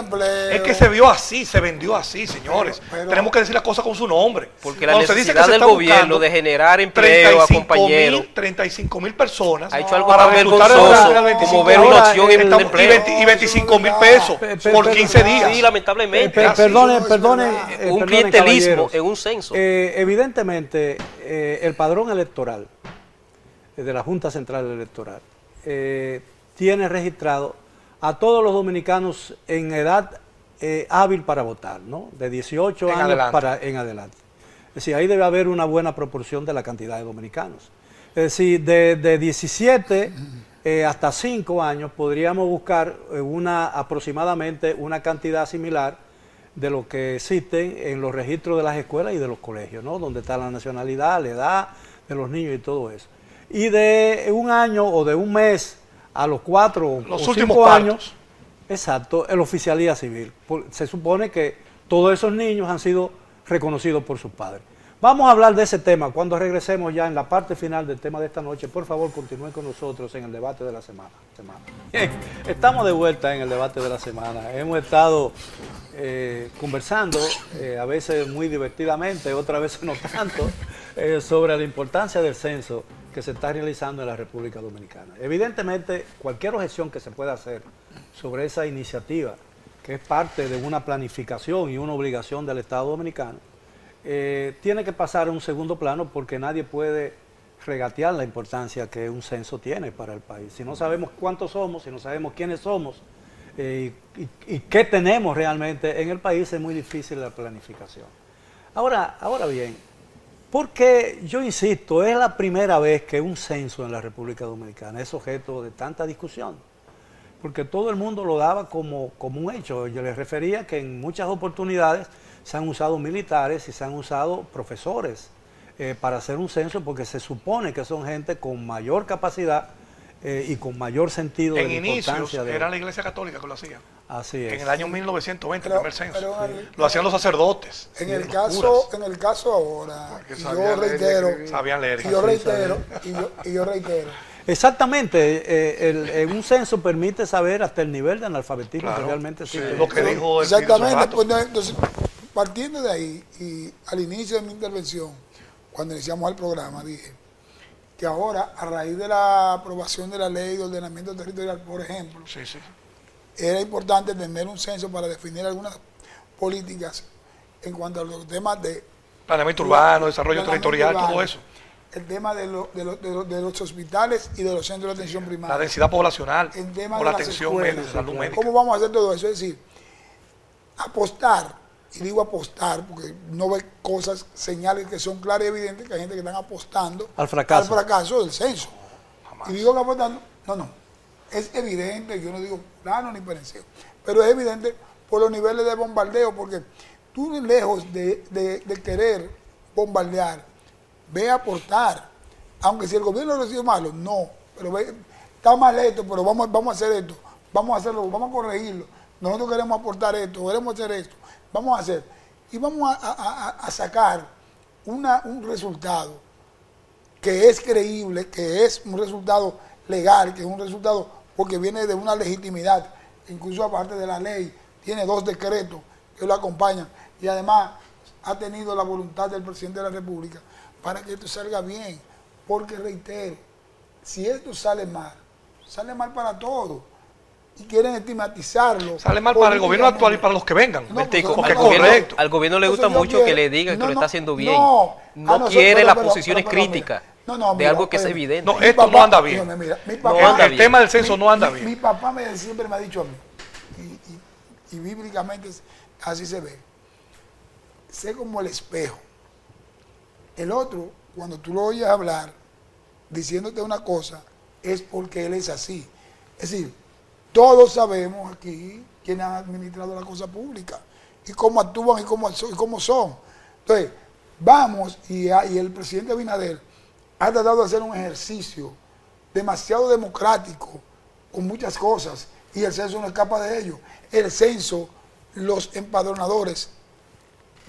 Es que se vio así, se vendió así, señores. Tenemos que decir las cosas con su nombre. Porque la necesidad del gobierno de generar empleo a compañeros. 35 mil personas. Ha hecho algo para vergonzoso, como ver una opción en empleo. Y 25 mil pesos por 15 días. Sí, lamentablemente. Perdone, perdone. Un clientelismo en un censo. Eh, evidentemente, eh, el padrón electoral eh, de la Junta Central Electoral, eh, tiene registrado a todos los dominicanos en edad eh, hábil para votar, ¿no? De 18 años para en adelante. Es decir, ahí debe haber una buena proporción de la cantidad de dominicanos. Es decir, de, de 17 hasta 5 años podríamos buscar una aproximadamente una cantidad similar de lo que existen en los registros de las escuelas y de los colegios, ¿no? Donde está la nacionalidad, la edad de los niños y todo eso y de un año o de un mes a los cuatro los o últimos cinco años, exacto, el oficialía civil. Se supone que todos esos niños han sido reconocidos por sus padres. Vamos a hablar de ese tema cuando regresemos ya en la parte final del tema de esta noche. Por favor, continúen con nosotros en el debate de la semana. estamos de vuelta en el debate de la semana. Hemos estado eh, conversando, eh, a veces muy divertidamente, otras veces no tanto, eh, sobre la importancia del censo que se está realizando en la República Dominicana. Evidentemente, cualquier objeción que se pueda hacer sobre esa iniciativa, que es parte de una planificación y una obligación del Estado Dominicano, eh, tiene que pasar a un segundo plano porque nadie puede regatear la importancia que un censo tiene para el país. Si no sabemos cuántos somos, si no sabemos quiénes somos, eh, y, qué tenemos realmente en el país, es muy difícil la planificación. Ahora, ahora bien, porque yo insisto, es la primera vez que un censo en la República Dominicana es objeto de tanta discusión, porque todo el mundo lo daba como, como un hecho. Yo les refería que en muchas oportunidades se han usado militares y se han usado profesores eh, para hacer un censo, porque se supone que son gente con mayor capacidad eh, y con mayor sentido en de inicios era la Iglesia Católica que lo hacía. Así es. En el año 1920, el primer censo. Lo hacían los sacerdotes. En el caso, en el caso ahora, yo reitero, sabían leer. Y yo reitero, y yo, y yo reitero. Exactamente, eh, el, un censo permite saber hasta el nivel de analfabetismo que realmente existe. lo que dijo el Exactamente, pues, entonces, partiendo de ahí, y al inicio de mi intervención, cuando iniciamos el programa, dije, que ahora, a raíz de la aprobación de la ley de ordenamiento territorial, por ejemplo, era importante tener un censo para definir algunas políticas en cuanto a los temas de... Planeamiento urbano, desarrollo territorial, todo eso. El tema de, los hospitales y de los centros de atención primaria. La densidad poblacional. El tema de la atención médica. ¿Cómo vamos a hacer todo eso? Es decir, apostar y digo apostar porque no ve cosas, señales que son claras y evidentes que hay gente que están apostando al fracaso, al fracaso del censo. Y digo que apostando, no, no, es evidente, yo no digo plano ni parecido, pero es evidente por los niveles de bombardeo, porque tú lejos de, querer bombardear, ve a aportar, aunque si el gobierno lo sido malo, no, pero ve, está mal esto, pero vamos, vamos a hacer esto, vamos a hacerlo, vamos a corregirlo, nosotros queremos aportar esto, queremos hacer esto vamos a hacer. Y vamos a, sacar una, un resultado que es creíble, que es un resultado legal, que es un resultado porque viene de una legitimidad, incluso aparte de la ley, tiene dos decretos que lo acompañan y además ha tenido la voluntad del presidente de la República para que esto salga bien, porque reitero, si esto sale mal, sale mal para todos y quieren estigmatizarlo. Sale mal para el gobierno actual y para los que vengan. No, al, gobierno, al, gobierno, le gusta mucho que le digan que lo está haciendo bien. No, ah, quiere las posiciones críticas de algo que es evidente. No, esto no anda bien. el, tema del censo no anda bien. Mi papá me, siempre me ha dicho a mí, y, y bíblicamente así se ve, sé como el espejo. El otro, cuando tú lo oyes hablar, diciéndote una cosa, es porque él es así. Es decir, todos sabemos aquí quiénes han administrado la cosa pública y cómo actúan y cómo, y cómo son. Entonces, vamos y, y el presidente Abinader ha tratado de hacer un ejercicio demasiado democrático con muchas cosas y el censo no escapa de ello. El censo, los empadronadores,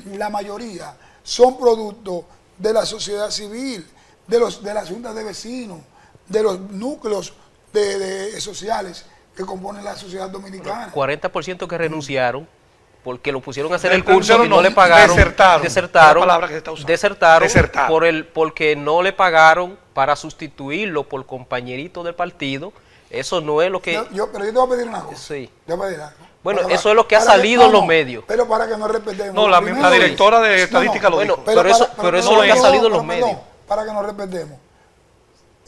la mayoría son producto de la sociedad civil, de, los, de las juntas de vecinos, de los núcleos de sociales que compone la sociedad dominicana. 40% que renunciaron porque lo pusieron a hacer el curso y no, le pagaron. Desertaron. Desertaron, desertaron, Por el, porque no le pagaron para sustituirlo por compañerito del partido. Eso no es lo que... Yo, pero yo te voy a pedir una cosa. Sí. Yo voy a pedir algo. Bueno, eso es lo que ha salido en los medios. Pero para que no repetemos. No, la, la directora de estadística lo dijo. Pero, eso, pero eso es lo que ha salido en los medios. para que no repetemos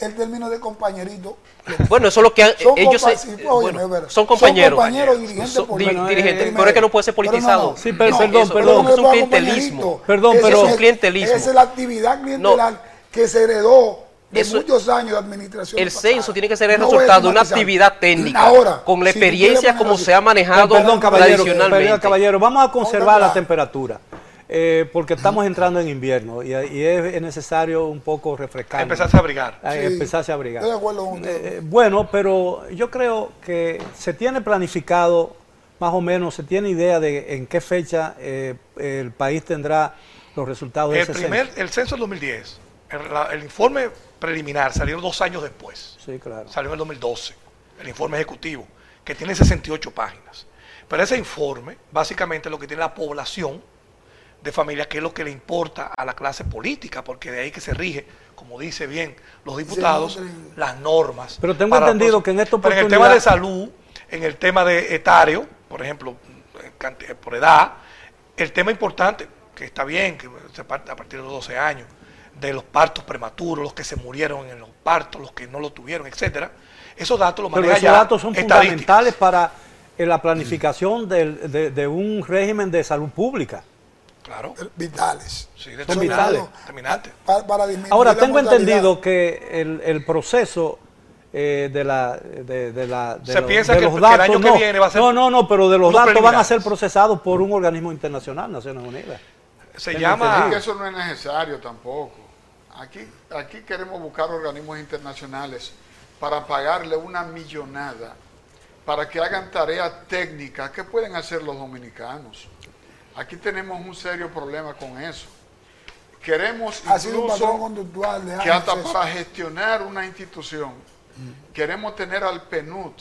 el término de compañerito. Bueno, eso es lo que ellos son compañeros. Son compañeros dirigentes, pero es que no puede ser politizado. sí, perdón, perdón. Es un clientelismo. Perdón, pero es un clientelismo. Esa es la actividad clientelar que se heredó de muchos años de administración. El censo tiene que ser el resultado de una actividad técnica, Ahora, con la experiencia como se ha manejado perdón, caballero, tradicionalmente. caballero, vamos a conservar la temperatura. Eh, porque estamos entrando en invierno y, es necesario un poco refrescar. Empezarse a abrigar. empezarse a abrigar. Eh, bueno, pero yo creo que se tiene planificado, más o menos, se tiene idea de en qué fecha eh, el país tendrá los resultados el de ese primer, censo. El censo del 2010, el, informe preliminar salió dos años después. Sí, claro. Salió en el 2012, el informe ejecutivo, que tiene 68 páginas. Pero ese informe, básicamente lo que tiene la población, de familia, que es lo que le importa a la clase política, porque de ahí que se rige, como dice bien los diputados, las normas. Pero tengo entendido que en esto Pero en el tema de salud, en el tema de etario, por ejemplo, por edad, el tema importante, que está bien, que se parte a partir de los 12 años, de los partos prematuros, los que se murieron en los partos, los que no lo tuvieron, etcétera, esos datos los maneja Pero esos datos son fundamentales para en la planificación de, un régimen de salud pública. Claro. Vitales. Sí, Son vitales. Ahora, tengo entendido que el, proceso eh, de la de, la se piensa que, los datos, el año que viene va a ser no no no pero de los datos van a ser procesados por un organismo internacional Naciones Unidas se llama que eso no es necesario tampoco aquí aquí queremos buscar organismos internacionales para pagarle una millonada para que hagan tareas técnicas que pueden hacer los dominicanos. Aquí tenemos un serio problema con eso. Queremos incluso que hasta para gestionar una institución, queremos tener al PNUD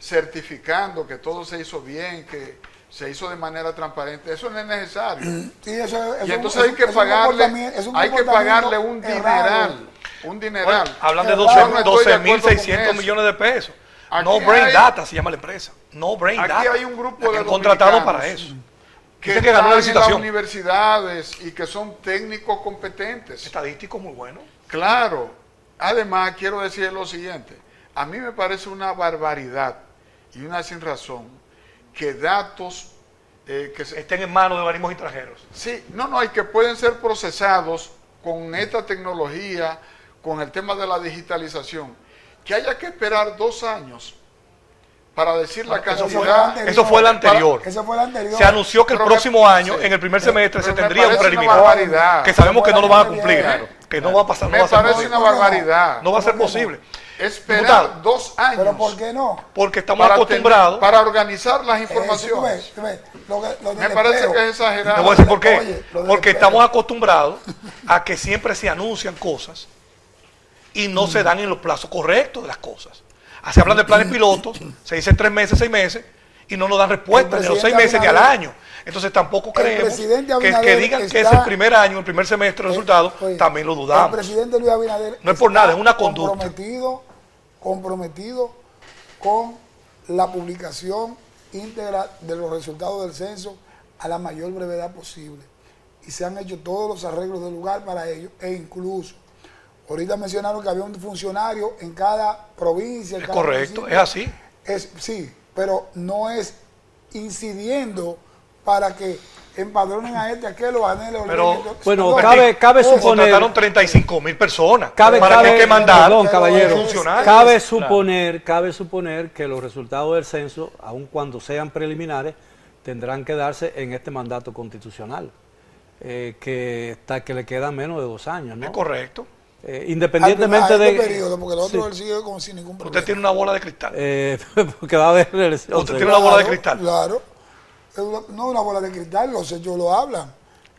certificando que todo se hizo bien, que se hizo de manera transparente. Eso no es necesario. y entonces hay que pagarle, hay que pagarle un dineral. Un dineral. hablan de 12.600 millones de pesos no Brain Data se llama la empresa. No Brain Data. Aquí hay un grupo de contratado para eso. Que, que ganó la licitación. En las universidades y que son técnicos competentes. Estadísticos muy buenos. Claro. Además, quiero decir lo siguiente. A mí me parece una barbaridad y una sin razón que datos eh, que estén en manos de organismos extranjeros. Sí, no, no, y que pueden ser procesados con esta tecnología, con el tema de la digitalización que haya que esperar dos años para decir la cantidad. Eso fue el anterior. Eso fue el anterior. Se anunció que el próximo año, en el primer semestre, se tendría un preliminar. Que sabemos que no lo van a cumplir. Que no va a pasar. Me parece una barbaridad. No va a ser posible. Esperar dos años. ¿Pero por qué no? Porque estamos acostumbrados. para organizar las informaciones. Me parece que es exagerado. Le voy a decir por qué. Porque estamos acostumbrados a que siempre se anuncian cosas y no se dan en los plazos correctos de las cosas. Se hablan de planes pilotos, se dicen tres meses, seis meses, y no nos dan respuesta ni a los seis meses ni al año. Entonces tampoco creemos que, digan que es el primer año, el primer semestre el resultado, también lo dudamos. El presidente Luis Abinader no es por nada, es una conducta. Comprometido, comprometido con la publicación íntegra de los resultados del censo a la mayor brevedad posible. Y se han hecho todos los arreglos del lugar para ello, e incluso Ahorita mencionaron que había un funcionario en cada provincia. es correcto, es así. Es, sí, pero no es incidiendo para que empadronen a este, a aquel o a Pero, bueno, cabe, cabe suponer. Contrataron 35 mil personas. Cabe, para que, que mandar perdón, caballero, cabe suponer, cabe suponer que los resultados del censo, aun cuando sean preliminares, tendrán que darse en este mandato constitucional, eh, que, está, que le quedan menos de dos años. ¿no? Es correcto. Eh, independientemente de. Periodo, porque el otro sigue como sin ningún problema. Usted tiene una bola de cristal. Eh, porque va a haber. Usted tiene una bola de cristal. Claro. no una bola de cristal, los hechos lo hablan.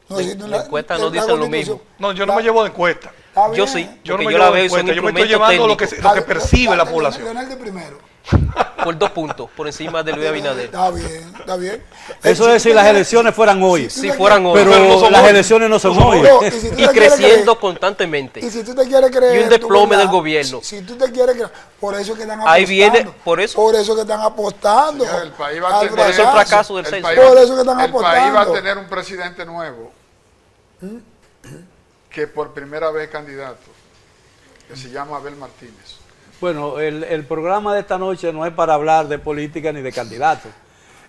No, la, encuesta no dice lo mismo. No, yo no me llevo de encuesta. Yo sí. Yo no me llevo de encuesta. Yo me estoy llevando lo que, lo que percibe la población. Leonel de primero por dos puntos, por encima de Luis Abinader. Está bien, está bien. Eso es si las elecciones fueran hoy. Si, fueran hoy. Pero, las elecciones no son hoy. y, creciendo constantemente. Y si tú te quieres creer. Y un desplome del gobierno. Si, tú te quieres creer. Por eso que están apostando. Ahí viene, por eso. Por eso que están apostando. el país va a tener, el fracaso del Por eso que están apostando. El país va a tener un presidente nuevo. Que por primera vez candidato. Que se llama Abel Martínez. Bueno, el, programa de esta noche no es para hablar de política ni de candidatos.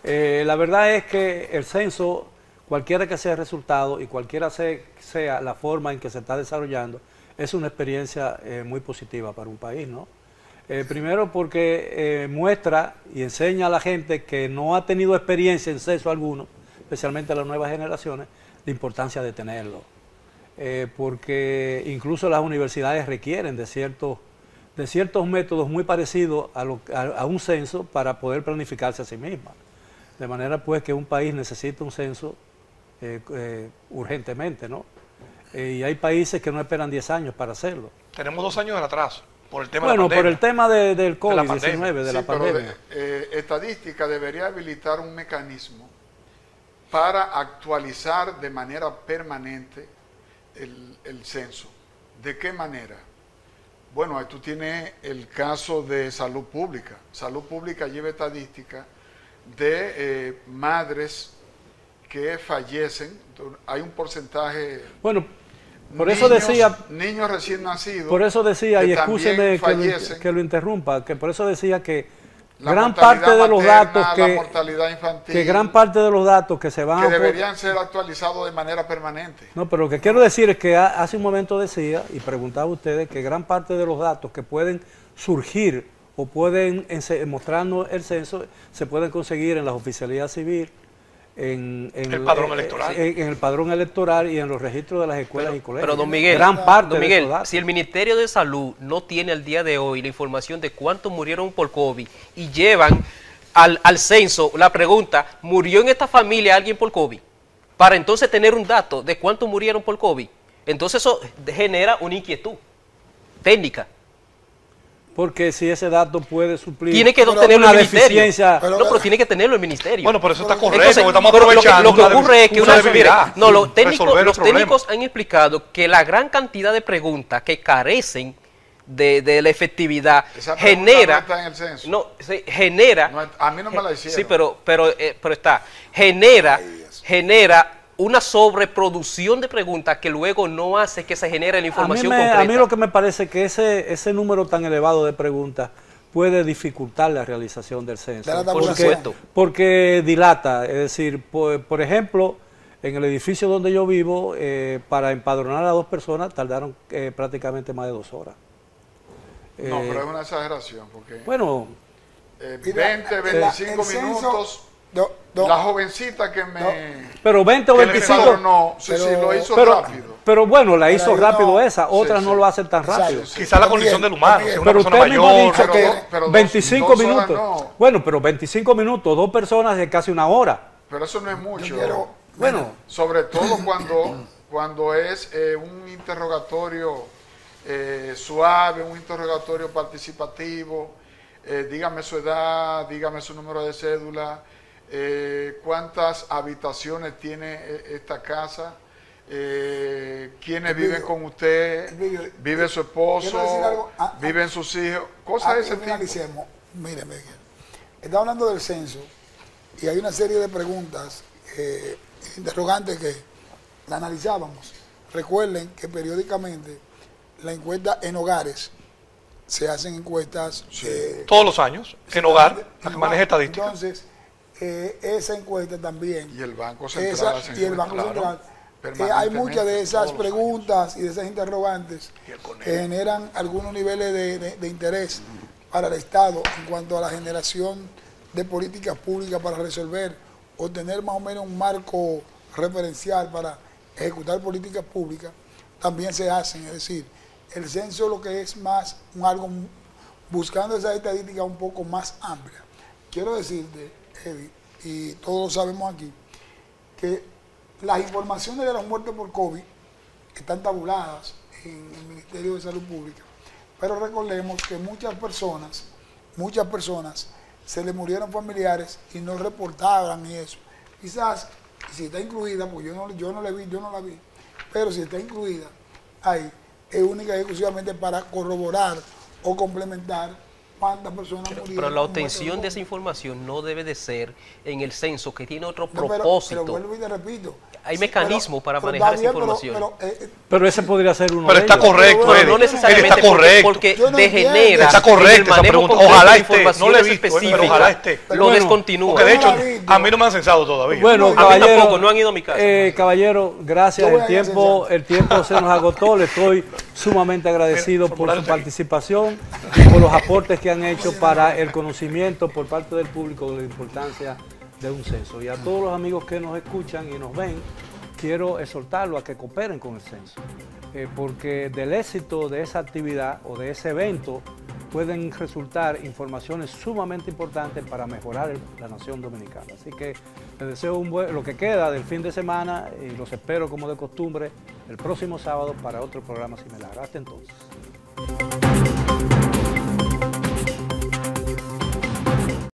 Eh, la verdad es que el censo, cualquiera que sea el resultado y cualquiera sea la forma en que se está desarrollando, es una experiencia eh, muy positiva para un país, ¿no? Eh, primero porque muestra y enseña a la gente que no ha tenido experiencia en censo alguno, especialmente a las nuevas generaciones, la importancia de tenerlo. porque incluso las universidades requieren de ciertos de ciertos métodos muy parecidos a, un censo para poder planificarse a sí misma. De manera pues que un país necesita un censo eh, eh, urgentemente, ¿no? Eh, y hay países que no esperan 10 años para hacerlo. Tenemos dos años de atraso por el tema bueno, de la por el tema del COVID-19, de la pandemia. estadística debería habilitar un mecanismo para actualizar de manera permanente el censo. ¿De qué manera? Bueno, tú tienes el caso de salud pública. Salud pública lleva estadística de eh, madres que fallecen. Hay un porcentaje. Bueno, por eso decía. Niños recién nacidos. Por eso decía, y escúcheme que que lo, interrumpa, que por eso decía que gran parte de los datos que, mortalidad infantil, que gran parte de los datos que se van que deberían ser actualizados de manera permanente. No, pero lo que quiero decir es que hace un momento decía y preguntaba a ustedes que gran parte de los datos que pueden surgir o pueden mostrarnos el censo se pueden conseguir en la oficialidad civil, en, el padrón electoral. En, el padrón electoral y en los registros de las escuelas y colegios. Pero don Miguel, gran parte Miguel si el Ministerio de Salud no tiene al día de hoy la información de cuántos murieron por COVID y llevan al, al censo la pregunta, ¿murió en esta familia alguien por COVID? Para entonces tener un dato de cuántos murieron por COVID. Entonces eso genera una inquietud técnica. Porque si ese dato puede suplir tiene que tenerlo el deficiencia. no, pero tiene que tenerlo el ministerio. Bueno, por eso está correcto, estamos aprovechando. Lo que, ocurre es que una, no, los técnicos, los técnicos han explicado que la gran cantidad de preguntas que carecen de, de la efectividad genera no, en el censo. no se, genera a mí no me la hicieron. Sí, pero pero eh, pero está genera genera una sobreproducción de preguntas que luego no hace que se genere la información a concreta. A mí lo que me parece que ese, ese número tan elevado de preguntas puede dificultar la realización del censo. Por supuesto. Porque dilata, es decir, por, ejemplo, en el edificio donde yo vivo, eh, para empadronar a dos personas tardaron eh, prácticamente más de dos horas. No, pero es una exageración, porque... Bueno... 20, 25 minutos la jovencita que me. pero 20 o 25. No, sí, pero, sí, lo hizo rápido. Pero bueno, la hizo rápido esa, otras no lo hacen tan rápido. Quizá la condición del humano, que pero usted mismo ha dicho que 25 minutos. Bueno, pero 25 minutos, dos personas de casi una hora. Pero eso no es mucho. bueno, sobre todo cuando, cuando es eh, un interrogatorio eh, suave, un interrogatorio participativo. Eh, dígame su edad, dígame su número de cédula, eh, cuántas habitaciones tiene eh, esta casa, eh, quiénes viven con usted, vive su esposo, ah, ah, viven sus hijos, cosas de ese tipo. Mire, Miguel, está hablando del censo y hay una serie de preguntas, interrogantes que la analizábamos. Recuerden que periódicamente la encuesta en hogares se hacen encuestas todos los años en hogar, la que maneja estadística. Entonces, esa encuesta también. Y el Banco Central. y el Banco Central. hay muchas de esas preguntas y de esas interrogantes que generan algunos niveles de, interés para el Estado en cuanto a la generación de políticas públicas para resolver o tener más o menos un marco referencial para ejecutar políticas públicas, también se hacen. Es decir, el censo lo que es más un algo buscando esa estadística un poco más amplia. Quiero decirte y todos sabemos aquí, que las informaciones de las muertes por COVID están tabuladas en el Ministerio de Salud Pública. Pero recordemos que muchas personas, muchas personas se le murieron familiares y no reportaban eso. Quizás, si está incluida, pues yo no, yo no la vi, yo no la vi, pero si está incluida ahí, es única y exclusivamente para corroborar o complementar cuántas personas murieron. Pero la obtención de esa información no debe de ser en el censo, que tiene otro propósito. Pero, vuelvo y te repito. Hay mecanismos para manejar esa información. Eh, eh, pero, ese podría ser uno Pero está correcto, Eddie. No necesariamente está correcto. porque, degenera está correcto esa pregunta. Ojalá esté, no le he visto, pero ojalá esté. Lo descontinúa. Porque de hecho, a mí no me han censado todavía. Bueno, caballero, tampoco, no han ido a mi casa. Eh, caballero, gracias. El tiempo, el tiempo se nos agotó. Le estoy sumamente agradecido por su participación por los aportes que han hecho para el conocimiento por parte del público de la importancia de un censo. Y a todos los amigos que nos escuchan y nos ven, quiero exhortarlos a que cooperen con el censo, eh, porque del éxito de esa actividad o de ese evento pueden resultar informaciones sumamente importantes para mejorar la nación dominicana. Así que les deseo un lo que queda del fin de semana y los espero como de costumbre el próximo sábado para otro programa similar. Hasta entonces.